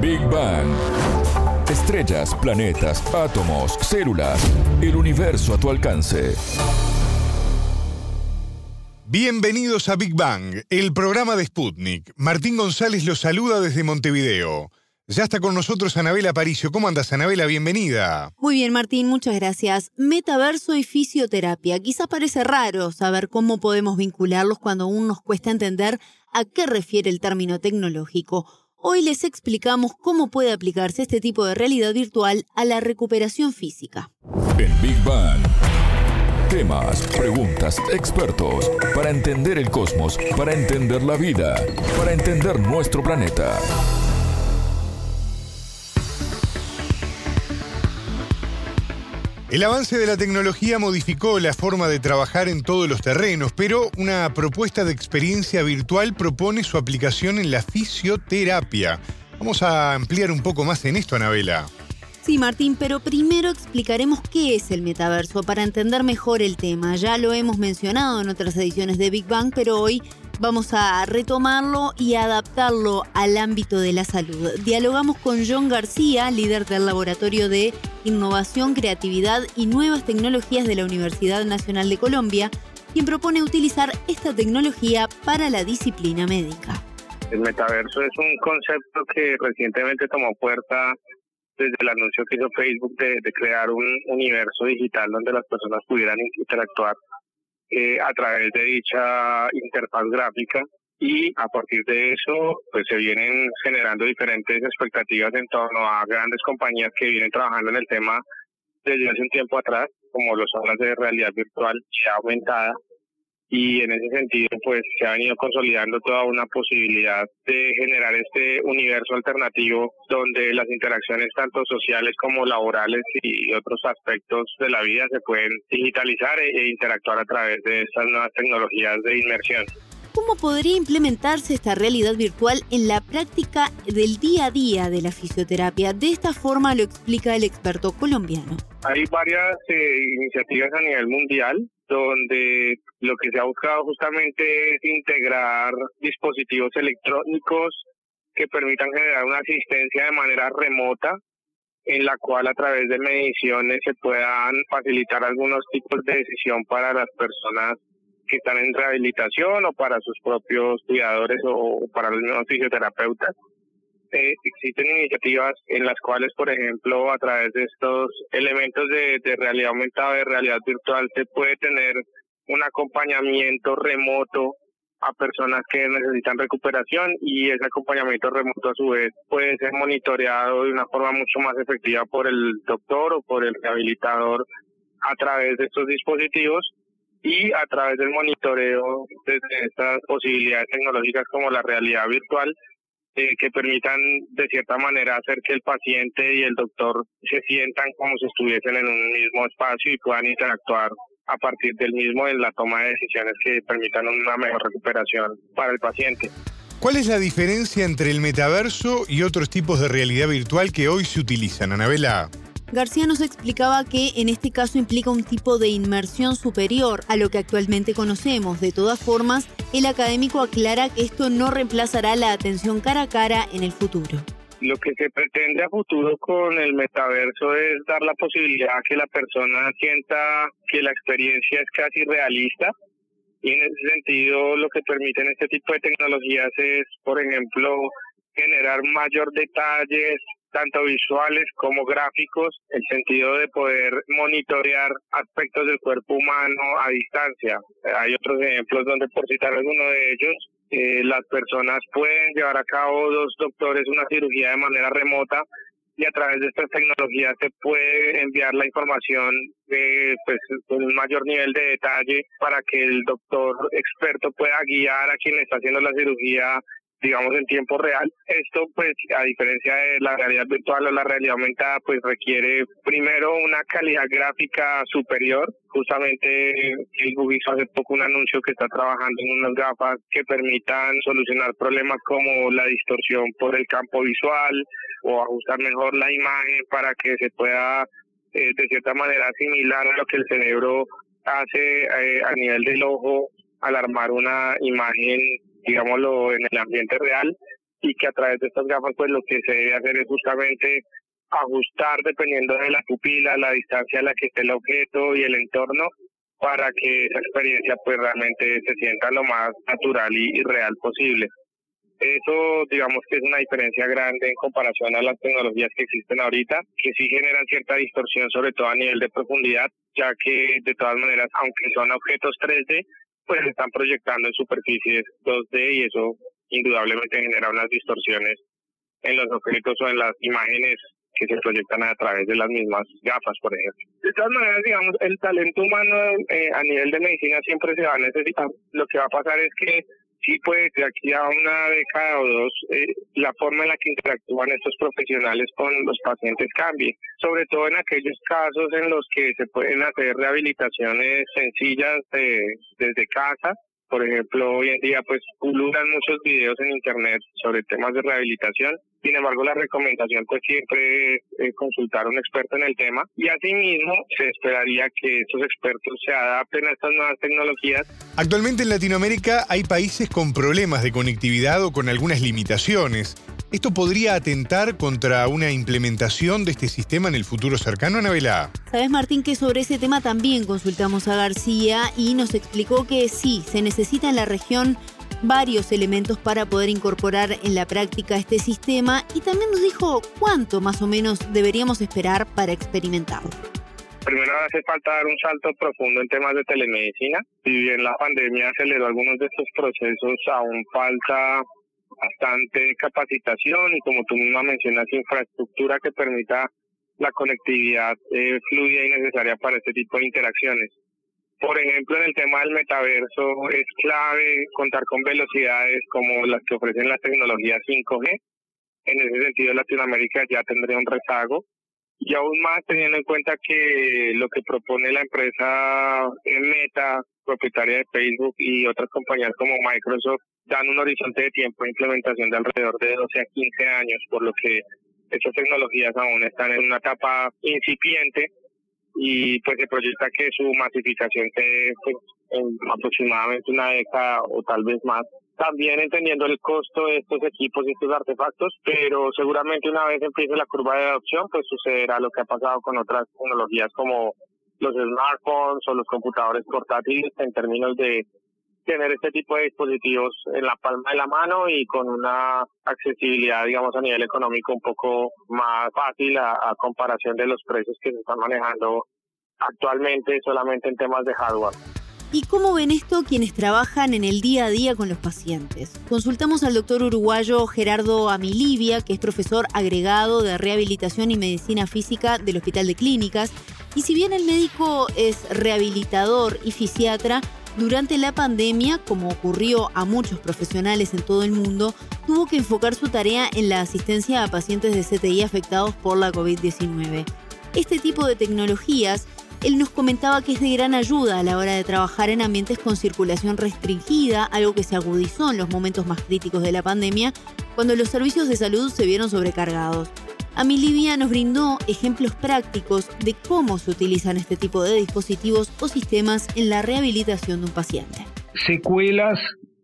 Big Bang. Estrellas, planetas, átomos, células, el universo a tu alcance. Bienvenidos a Big Bang, el programa de Sputnik. Martín González los saluda desde Montevideo. Ya está con nosotros Anabela Aparicio. ¿Cómo andas, Anabela? Bienvenida. Muy bien, Martín, muchas gracias. Metaverso y fisioterapia. Quizás parece raro saber cómo podemos vincularlos cuando aún nos cuesta entender a qué refiere el término tecnológico. Hoy les explicamos cómo puede aplicarse este tipo de realidad virtual a la recuperación física. En Big Bang. Temas, preguntas, expertos, para entender el cosmos, para entender la vida, para entender nuestro planeta. El avance de la tecnología modificó la forma de trabajar en todos los terrenos, pero una propuesta de experiencia virtual propone su aplicación en la fisioterapia. Vamos a ampliar un poco más en esto, Anabela. Sí, Martín, pero primero explicaremos qué es el metaverso para entender mejor el tema. Ya lo hemos mencionado en otras ediciones de Big Bang, pero hoy vamos a retomarlo y adaptarlo al ámbito de la salud. Dialogamos con John García, líder del Laboratorio de Innovación, Creatividad y Nuevas Tecnologías de la Universidad Nacional de Colombia, quien propone utilizar esta tecnología para la disciplina médica. El metaverso es un concepto que recientemente tomó puerta desde el anuncio que hizo Facebook de, crear un universo digital donde las personas pudieran interactuar eh, a través de dicha interfaz gráfica y a partir de eso pues se vienen generando diferentes expectativas en torno a grandes compañías que vienen trabajando en el tema desde hace un tiempo atrás como los zonas de realidad virtual ya aumentada y en ese sentido pues se ha venido consolidando toda una posibilidad de generar este universo alternativo donde las interacciones tanto sociales como laborales y otros aspectos de la vida se pueden digitalizar e, e interactuar a través de estas nuevas tecnologías de inmersión. ¿Cómo podría implementarse esta realidad virtual en la práctica del día a día de la fisioterapia? De esta forma lo explica el experto colombiano. Hay varias eh, iniciativas a nivel mundial donde lo que se ha buscado justamente es integrar dispositivos electrónicos que permitan generar una asistencia de manera remota en la cual a través de mediciones se puedan facilitar algunos tipos de decisión para las personas que están en rehabilitación o para sus propios cuidadores o para los mismos fisioterapeutas. Eh, existen iniciativas en las cuales, por ejemplo, a través de estos elementos de, realidad aumentada, de realidad virtual, se puede tener un acompañamiento remoto a personas que necesitan recuperación y ese acompañamiento remoto a su vez puede ser monitoreado de una forma mucho más efectiva por el doctor o por el rehabilitador a través de estos dispositivos y a través del monitoreo de estas posibilidades tecnológicas como la realidad virtual eh, que permitan de cierta manera hacer que el paciente y el doctor se sientan como si estuviesen en un mismo espacio y puedan interactuar a partir del mismo en la toma de decisiones que permitan una mejor recuperación para el paciente. ¿Cuál es la diferencia entre el metaverso y otros tipos de realidad virtual que hoy se utilizan, Anabela? García nos explicaba que en este caso implica un tipo de inmersión superior a lo que actualmente conocemos. De todas formas, el académico aclara que esto no reemplazará la atención cara a cara en el futuro. Lo que se pretende a futuro con el metaverso es dar la posibilidad que la persona sienta que la experiencia es casi realista, y en ese sentido lo que permiten este tipo de tecnologías es, por ejemplo, generar mayor detalles, tanto visuales como gráficos, el sentido de poder monitorear aspectos del cuerpo humano a distancia. Hay otros ejemplos donde, por citar alguno de ellos, eh, las personas pueden llevar a cabo dos doctores una cirugía de manera remota y a través de estas tecnologías se puede enviar la información de, pues, con un mayor nivel de detalle para que el doctor experto pueda guiar a quien está haciendo la cirugía digamos en tiempo real. Esto pues a diferencia de la realidad virtual o la realidad aumentada pues requiere primero una calidad gráfica superior. Justamente Facebook hizo hace poco un anuncio que está trabajando en unas gafas que permitan solucionar problemas como la distorsión por el campo visual o ajustar mejor la imagen para que se pueda eh, de cierta manera asimilar lo que el cerebro hace eh, a nivel del ojo al armar una imagen digámoslo, en el ambiente real. y que a través de estas gafas pues lo que se debe hacer es justamente ajustar dependiendo de la pupila, la distancia a la que esté el objeto y el entorno para que esa experiencia pues realmente se sienta lo más natural y, real posible. Eso digamos que es una diferencia grande en comparación a las tecnologías que existen ahorita, que sí generan cierta distorsión sobre todo a nivel de profundidad, ya que de todas maneras, aunque son objetos 3D, pues están proyectando en superficies 2D y eso indudablemente genera unas distorsiones en los objetos o en las imágenes que se proyectan a través de las mismas gafas, por ejemplo. De todas maneras, digamos, el talento humano eh, a nivel de medicina siempre se va a necesitar. Lo que va a pasar es que sí puede que aquí a una década o dos eh, la forma en la que interactúan estos profesionales con los pacientes cambie, sobre todo en aquellos casos en los que se pueden hacer rehabilitaciones sencillas desde casa por ejemplo, hoy en día pues pululan muchos videos en internet sobre temas de rehabilitación. Sin embargo, la recomendación pues siempre es consultar a un experto en el tema y asimismo se esperaría que estos expertos se adapten a estas nuevas tecnologías. Actualmente en Latinoamérica hay países con problemas de conectividad o con algunas limitaciones. ¿Esto podría atentar contra una implementación de este sistema en el futuro cercano, Anabela? Sabes, Martín, que sobre ese tema también consultamos a García y nos explicó que sí, se necesita en la región varios elementos para poder incorporar en la práctica este sistema y también nos dijo cuánto más o menos deberíamos esperar para experimentarlo. Primero hace falta dar un salto profundo en temas de telemedicina. Si bien la pandemia aceleró algunos de estos procesos, aún falta bastante capacitación y como tú misma mencionas, infraestructura que permita la conectividad eh, fluida y necesaria para este tipo de interacciones. Por ejemplo, en el tema del metaverso es clave contar con velocidades como las que ofrecen las tecnologías 5G. En ese sentido, Latinoamérica ya tendría un rezago. Y aún más teniendo en cuenta que lo que propone la empresa Meta, propietaria de Facebook y otras compañías como Microsoft, dan un horizonte de tiempo de implementación de alrededor de 12 a 15 años, por lo que estas tecnologías aún están en una etapa incipiente y pues se proyecta que su masificación se pues, en aproximadamente una década o tal vez más. También entendiendo el costo de estos equipos y estos artefactos, pero seguramente una vez empiece la curva de adopción, pues sucederá lo que ha pasado con otras tecnologías como los smartphones o los computadores portátiles en términos de tener este tipo de dispositivos en la palma de la mano y con una accesibilidad, digamos, a nivel económico un poco más fácil a, comparación de los precios que se están manejando actualmente solamente en temas de hardware. ¿Y cómo ven esto quienes trabajan en el día a día con los pacientes? Consultamos al doctor uruguayo Gerardo Amilivia, que es profesor agregado de rehabilitación y medicina física del Hospital de Clínicas. Y si bien el médico es rehabilitador y fisiatra, durante la pandemia, como ocurrió a muchos profesionales en todo el mundo, tuvo que enfocar su tarea en la asistencia a pacientes de CTI afectados por la COVID-19. Este tipo de tecnologías, él nos comentaba que es de gran ayuda a la hora de trabajar en ambientes con circulación restringida, algo que se agudizó en los momentos más críticos de la pandemia, cuando los servicios de salud se vieron sobrecargados. Amilivia nos brindó ejemplos prácticos de cómo se utilizan este tipo de dispositivos o sistemas en la rehabilitación de un paciente. Secuelas,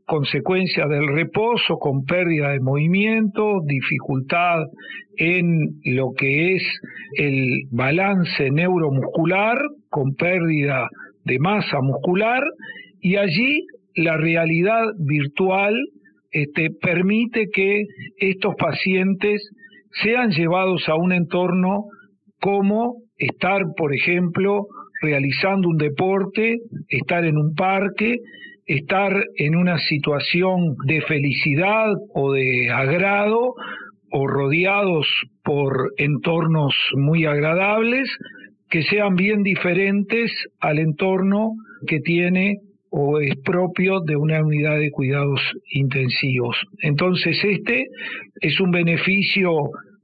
consecuencias del reposo con pérdida de movimiento, dificultad en lo que es el balance neuromuscular, con pérdida de masa muscular, y allí la realidad virtual este, permite que estos pacientes sean llevados a un entorno como estar, por ejemplo, realizando un deporte, estar en un parque, estar en una situación de felicidad o de agrado o rodeados por entornos muy agradables que sean bien diferentes al entorno que tiene o es propio de una unidad de cuidados intensivos. Entonces este es un beneficio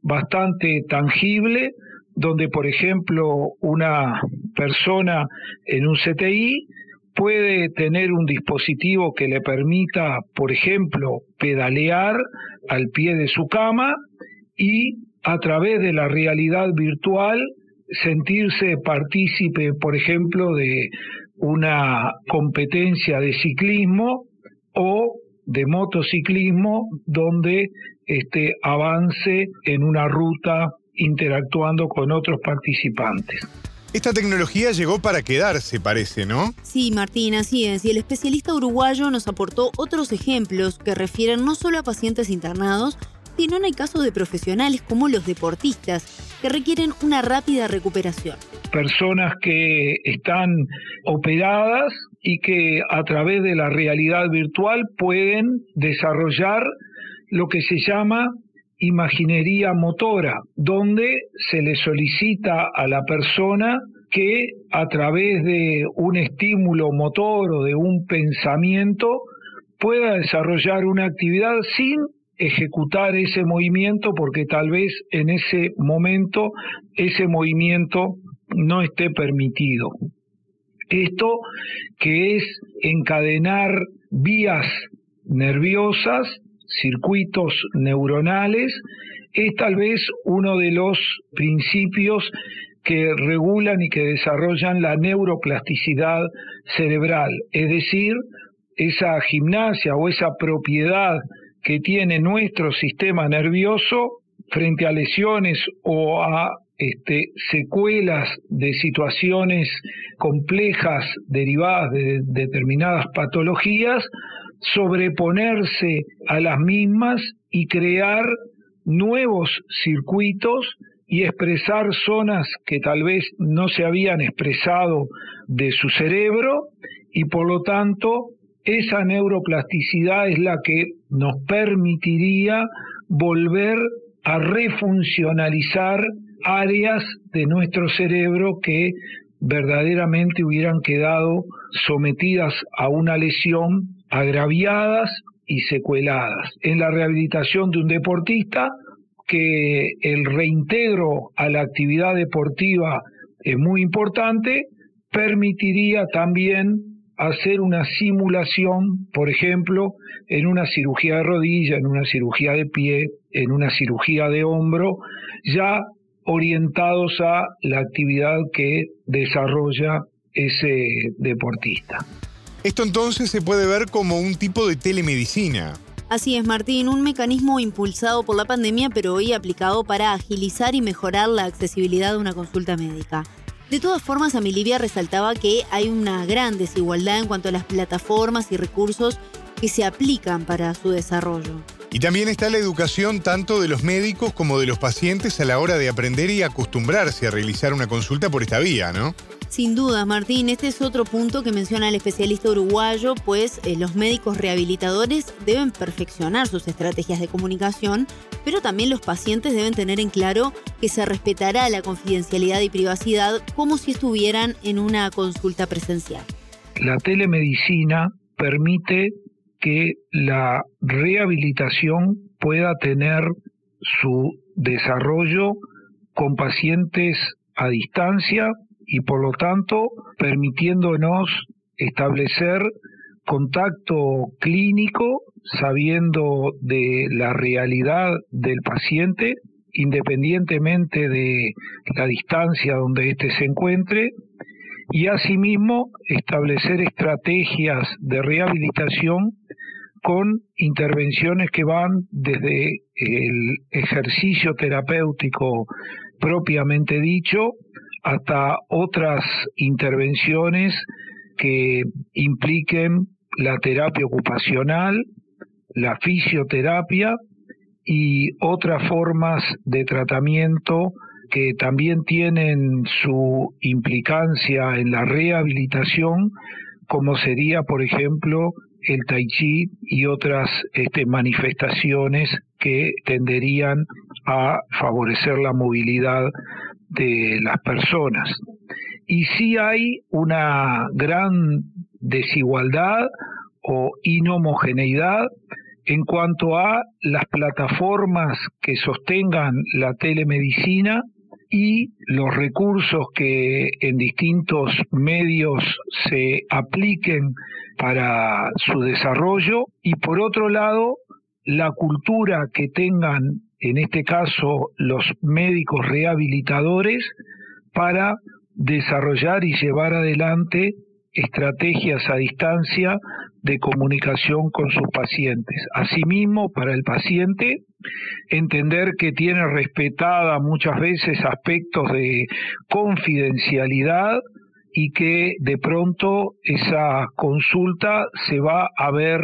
bastante tangible donde, por ejemplo, una persona en un CTI puede tener un dispositivo que le permita, por ejemplo, pedalear al pie de su cama y a través de la realidad virtual sentirse partícipe, por ejemplo, de una competencia de ciclismo o de motociclismo donde este avance en una ruta interactuando con otros participantes. Esta tecnología llegó para quedarse, parece, ¿no? Sí, Martín, así es. Y el especialista uruguayo nos aportó otros ejemplos que refieren no solo a pacientes internados, sino en el caso de profesionales como los deportistas, que requieren una rápida recuperación. Personas que están operadas y que a través de la realidad virtual pueden desarrollar lo que se llama imaginería motora, donde se le solicita a la persona que a través de un estímulo motor o de un pensamiento pueda desarrollar una actividad sin ejecutar ese movimiento porque tal vez en ese momento ese movimiento no esté permitido. Esto que es encadenar vías nerviosas, circuitos neuronales, es tal vez uno de los principios que regulan y que desarrollan la neuroplasticidad cerebral, es decir, esa gimnasia o esa propiedad que tiene nuestro sistema nervioso frente a lesiones o a este, secuelas de situaciones complejas derivadas de determinadas patologías, sobreponerse a las mismas y crear nuevos circuitos y expresar zonas que tal vez no se habían expresado de su cerebro y por lo tanto esa neuroplasticidad es la que nos permitiría volver a refuncionalizar áreas de nuestro cerebro que verdaderamente hubieran quedado sometidas a una lesión, agraviadas y secueladas. En la rehabilitación de un deportista, que el reintegro a la actividad deportiva es muy importante, permitiría también hacer una simulación, por ejemplo, en una cirugía de rodilla, en una cirugía de pie, en una cirugía de hombro, ya orientados a la actividad que desarrolla ese deportista. Esto entonces se puede ver como un tipo de telemedicina. Así es, Martín, un mecanismo impulsado por la pandemia, pero hoy aplicado para agilizar y mejorar la accesibilidad de una consulta médica. De todas formas, Amilivia resaltaba que hay una gran desigualdad en cuanto a las plataformas y recursos que se aplican para su desarrollo. Y también está la educación tanto de los médicos como de los pacientes a la hora de aprender y acostumbrarse a realizar una consulta por esta vía, ¿no? Sin duda, Martín, este es otro punto que menciona el especialista uruguayo, pues eh, los médicos rehabilitadores deben perfeccionar sus estrategias de comunicación, pero también los pacientes deben tener en claro que se respetará la confidencialidad y privacidad como si estuvieran en una consulta presencial. La telemedicina permite que la rehabilitación pueda tener su desarrollo con pacientes a distancia y por lo tanto permitiéndonos establecer contacto clínico sabiendo de la realidad del paciente independientemente de la distancia donde éste se encuentre y asimismo establecer estrategias de rehabilitación con intervenciones que van desde el ejercicio terapéutico propiamente dicho hasta otras intervenciones que impliquen la terapia ocupacional, la fisioterapia y otras formas de tratamiento que también tienen su implicancia en la rehabilitación, como sería, por ejemplo, el tai chi y otras este, manifestaciones que tenderían a favorecer la movilidad de las personas. Y sí hay una gran desigualdad o inhomogeneidad en cuanto a las plataformas que sostengan la telemedicina y los recursos que en distintos medios se apliquen para su desarrollo y por otro lado la cultura que tengan en este caso los médicos rehabilitadores, para desarrollar y llevar adelante estrategias a distancia de comunicación con sus pacientes. Asimismo, para el paciente, entender que tiene respetada muchas veces aspectos de confidencialidad y que de pronto esa consulta se va a ver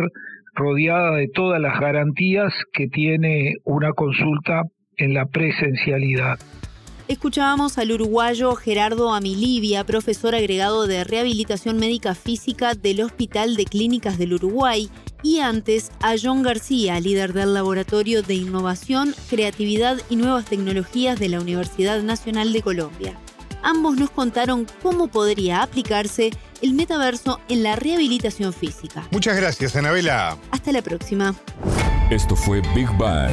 rodeada de todas las garantías que tiene una consulta en la presencialidad. Escuchábamos al uruguayo Gerardo Amilivia, profesor agregado de Rehabilitación Médica Física del Hospital de Clínicas del Uruguay, y antes a John García, líder del Laboratorio de Innovación, Creatividad y Nuevas Tecnologías de la Universidad Nacional de Colombia. Ambos nos contaron cómo podría aplicarse el metaverso en la rehabilitación física. Muchas gracias, Anabela. Hasta la próxima. Esto fue Big Bang